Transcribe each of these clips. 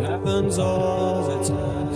happens all the time.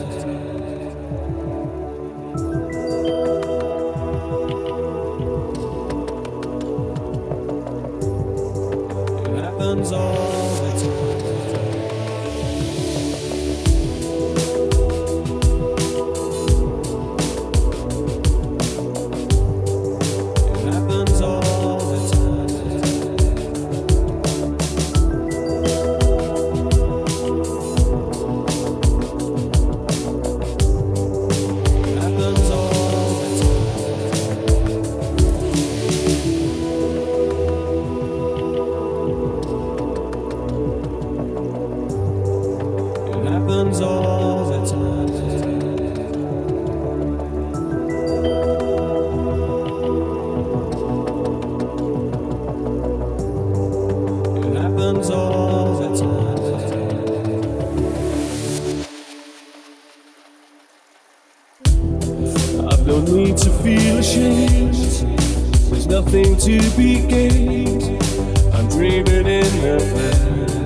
Happens all the time. It happens all the time. I've no need to feel ashamed. There's nothing to be gained. I'm dreaming in the past.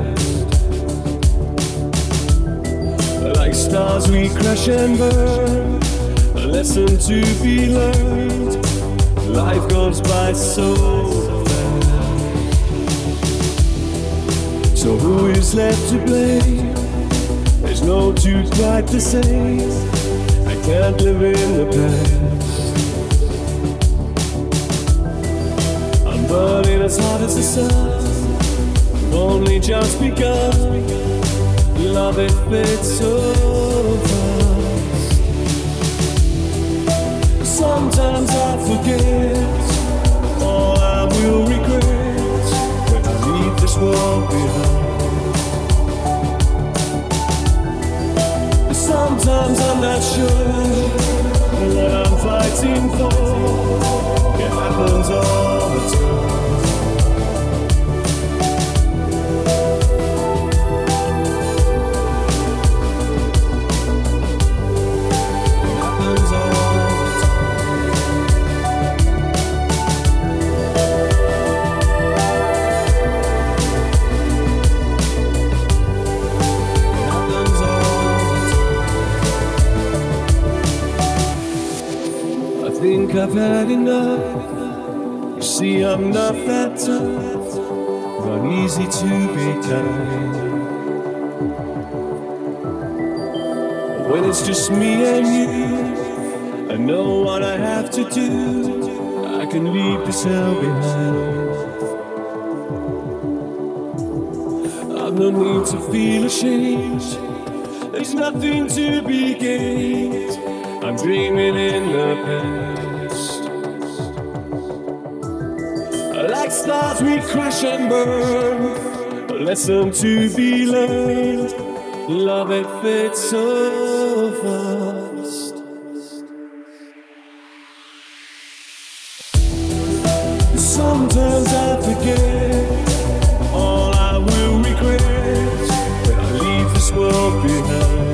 Like stars, we crash and burn. A lesson to be learned. Life goes by so fast. So who is left to blame? There's no truth quite the same. I can't live in the past. I'm burning as hot as the sun. I've only just begun. Love it fits so fast. Sometimes I forget all I will regret when I leave this world behind. Sometimes I'm not sure what I'm fighting for. It happens all think I've had enough. You see, I'm not that tough, not easy to be kind. When it's just me and you, I know what I have to do. I can leave this hell behind. I've no need to feel ashamed. There's nothing to be gained. I'm dreaming in the past. Like stars, we crash and burn. A lesson to be learned. Love it fits so fast. Sometimes I forget all I will regret when I leave this world behind.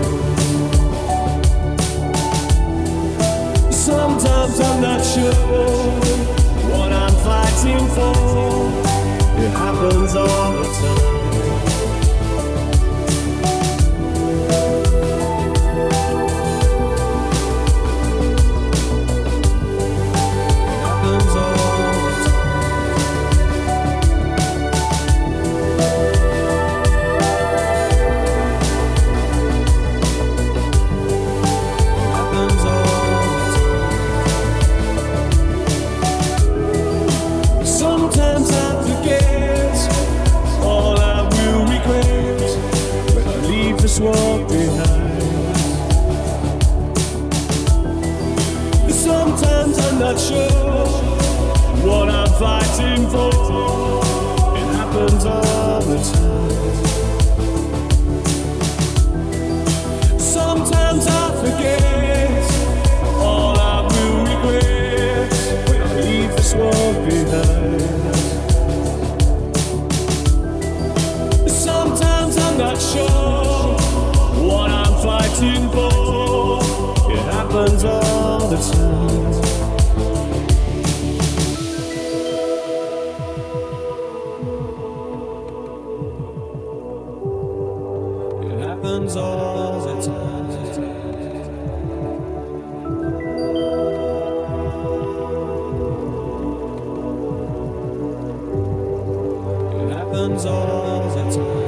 simple. It happens all the time. It happens all the time. It happens all the time.